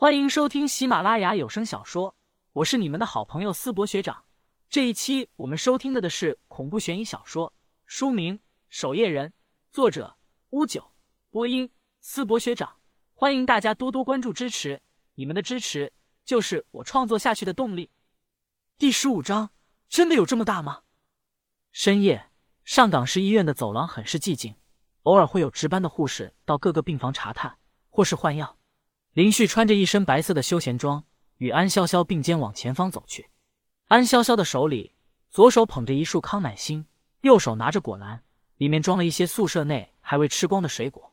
欢迎收听喜马拉雅有声小说，我是你们的好朋友思博学长。这一期我们收听的的是恐怖悬疑小说，书名《守夜人》，作者乌九，播音思博学长。欢迎大家多多关注支持，你们的支持就是我创作下去的动力。第十五章，真的有这么大吗？深夜，上港市医院的走廊很是寂静，偶尔会有值班的护士到各个病房查探或是换药。林旭穿着一身白色的休闲装，与安潇潇并肩往前方走去。安潇潇的手里，左手捧着一束康乃馨，右手拿着果篮，里面装了一些宿舍内还未吃光的水果。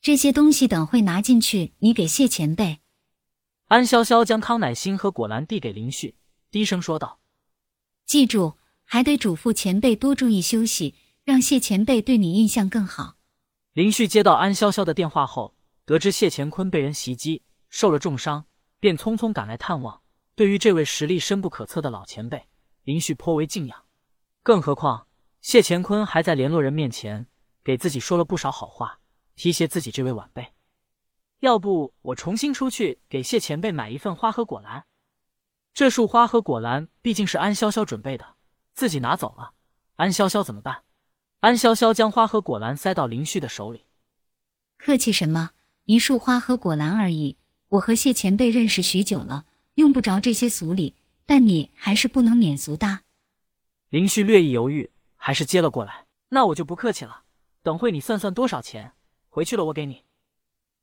这些东西等会拿进去，你给谢前辈。安潇潇将康乃馨和果篮递给林旭，低声说道：“记住，还得嘱咐前辈多注意休息，让谢前辈对你印象更好。”林旭接到安潇潇的电话后。得知谢乾坤被人袭击，受了重伤，便匆匆赶来探望。对于这位实力深不可测的老前辈，林旭颇为敬仰。更何况谢乾坤还在联络人面前给自己说了不少好话，提携自己这位晚辈。要不我重新出去给谢前辈买一份花和果篮？这束花和果篮毕竟是安潇潇准备的，自己拿走了，安潇潇怎么办？安潇潇将花和果篮塞到林旭的手里，客气什么？一束花和果篮而已，我和谢前辈认识许久了，用不着这些俗礼。但你还是不能免俗的。林旭略一犹豫，还是接了过来。那我就不客气了，等会你算算多少钱，回去了我给你。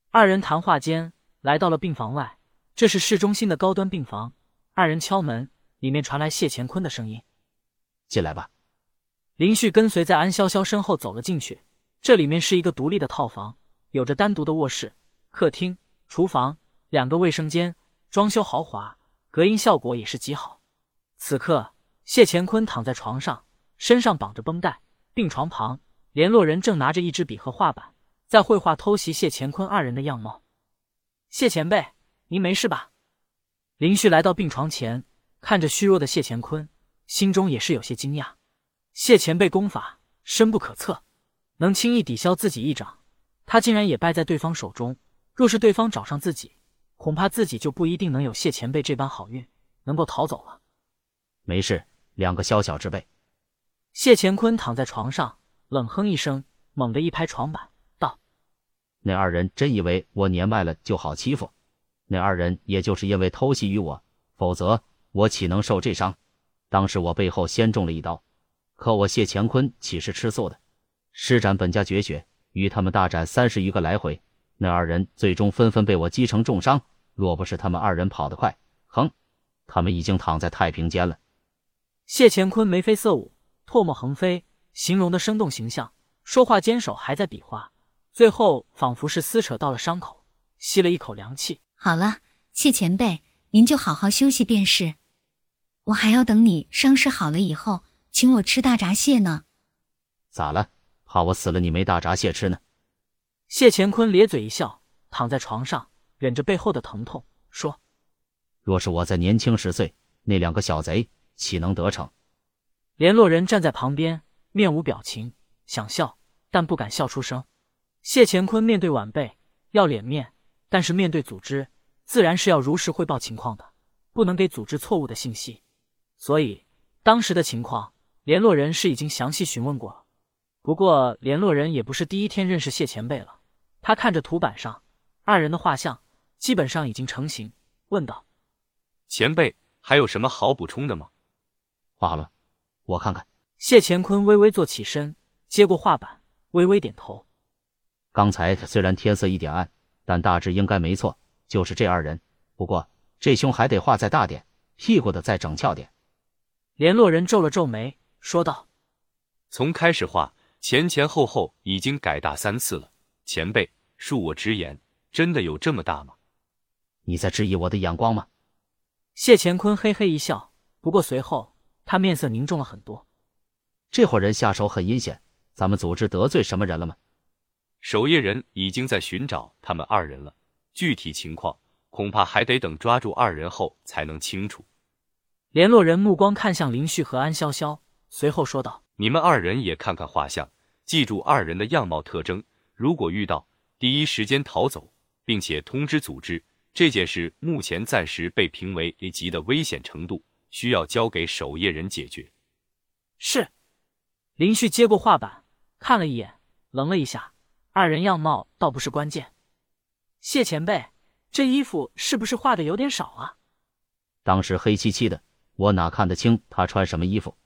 二人谈话间来到了病房外，这是市中心的高端病房。二人敲门，里面传来谢乾坤的声音：“进来吧。”林旭跟随在安潇潇身后走了进去。这里面是一个独立的套房。有着单独的卧室、客厅、厨房，两个卫生间，装修豪华，隔音效果也是极好。此刻，谢乾坤躺在床上，身上绑着绷带，病床旁，联络人正拿着一支笔和画板，在绘画偷袭谢乾坤二人的样貌。谢前辈，您没事吧？林旭来到病床前，看着虚弱的谢乾坤，心中也是有些惊讶。谢前辈功法深不可测，能轻易抵消自己一掌。他竟然也败在对方手中，若是对方找上自己，恐怕自己就不一定能有谢前辈这般好运，能够逃走了。没事，两个宵小之辈。谢乾坤躺在床上，冷哼一声，猛地一拍床板，道：“那二人真以为我年迈了就好欺负？那二人也就是因为偷袭于我，否则我岂能受这伤？当时我背后先中了一刀，可我谢乾坤岂是吃素的？施展本家绝学。”与他们大战三十余个来回，那二人最终纷纷被我击成重伤。若不是他们二人跑得快，哼，他们已经躺在太平间了。谢乾坤眉飞色舞，唾沫横飞，形容的生动形象。说话间手还在比划，最后仿佛是撕扯到了伤口，吸了一口凉气。好了，谢前辈，您就好好休息便是。我还要等你伤势好了以后，请我吃大闸蟹呢。咋了？怕我死了，你没大闸蟹吃呢。谢乾坤咧嘴一笑，躺在床上，忍着背后的疼痛，说：“若是我再年轻十岁，那两个小贼岂能得逞？”联络人站在旁边，面无表情，想笑但不敢笑出声。谢乾坤面对晚辈要脸面，但是面对组织，自然是要如实汇报情况的，不能给组织错误的信息。所以当时的情况，联络人是已经详细询问过了。不过，联络人也不是第一天认识谢前辈了。他看着图板上二人的画像，基本上已经成型，问道：“前辈还有什么好补充的吗？”画好了，我看看。谢乾坤微微坐起身，接过画板，微微点头。刚才虽然天色一点暗，但大致应该没错，就是这二人。不过这胸还得画再大点，屁股的再整翘点。联络人皱了皱眉，说道：“从开始画。”前前后后已经改大三次了，前辈，恕我直言，真的有这么大吗？你在质疑我的眼光吗？谢乾坤嘿嘿一笑，不过随后他面色凝重了很多。这伙人下手很阴险，咱们组织得罪什么人了吗？守夜人已经在寻找他们二人了，具体情况恐怕还得等抓住二人后才能清楚。联络人目光看向林旭和安潇潇，随后说道：“你们二人也看看画像。”记住二人的样貌特征，如果遇到，第一时间逃走，并且通知组织这件事目前暂时被评为 A 级的危险程度，需要交给守夜人解决。是。林旭接过画板，看了一眼，愣了一下。二人样貌倒不是关键。谢前辈，这衣服是不是画的有点少啊？当时黑漆漆的，我哪看得清他穿什么衣服？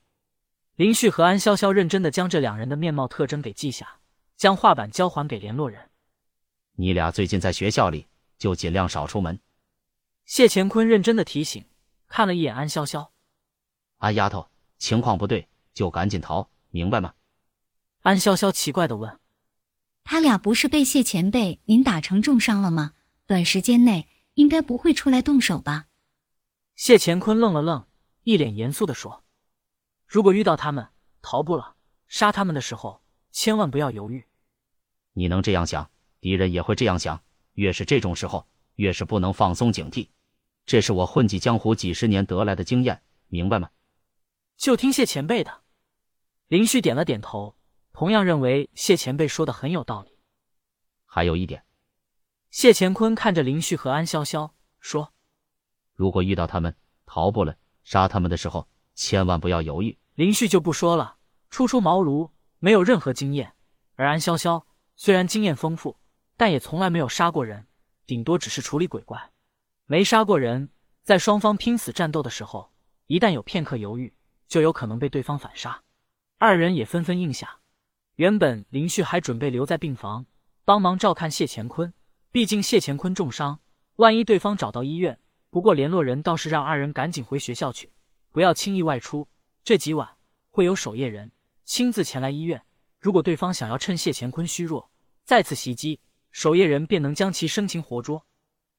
林旭和安潇潇认真的将这两人的面貌特征给记下，将画板交还给联络人。你俩最近在学校里就尽量少出门。谢乾坤认真的提醒，看了一眼安潇潇，安丫头，情况不对就赶紧逃。明白吗？安潇潇奇怪的问：“他俩不是被谢前辈您打成重伤了吗？短时间内应该不会出来动手吧？”谢乾坤愣了愣，一脸严肃的说：“如果遇到他们逃不了，杀他们的时候千万不要犹豫。你能这样想，敌人也会这样想。越是这种时候，越是不能放松警惕。这是我混迹江湖几十年得来的经验，明白吗？”就听谢前辈的。林旭点了点头，同样认为谢前辈说的很有道理。还有一点，谢乾坤看着林旭和安潇潇说：“如果遇到他们逃不了，杀他们的时候，千万不要犹豫。”林旭就不说了，初出茅庐，没有任何经验；而安潇潇虽然经验丰富，但也从来没有杀过人，顶多只是处理鬼怪，没杀过人。在双方拼死战斗的时候，一旦有片刻犹豫，就有可能被对方反杀。二人也纷纷应下。原本林旭还准备留在病房帮忙照看谢乾坤，毕竟谢乾坤重伤，万一对方找到医院。不过联络人倒是让二人赶紧回学校去，不要轻易外出。这几晚会有守夜人亲自前来医院。如果对方想要趁谢乾坤虚弱再次袭击，守夜人便能将其生擒活捉。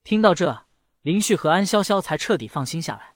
听到这，林旭和安潇潇才彻底放心下来。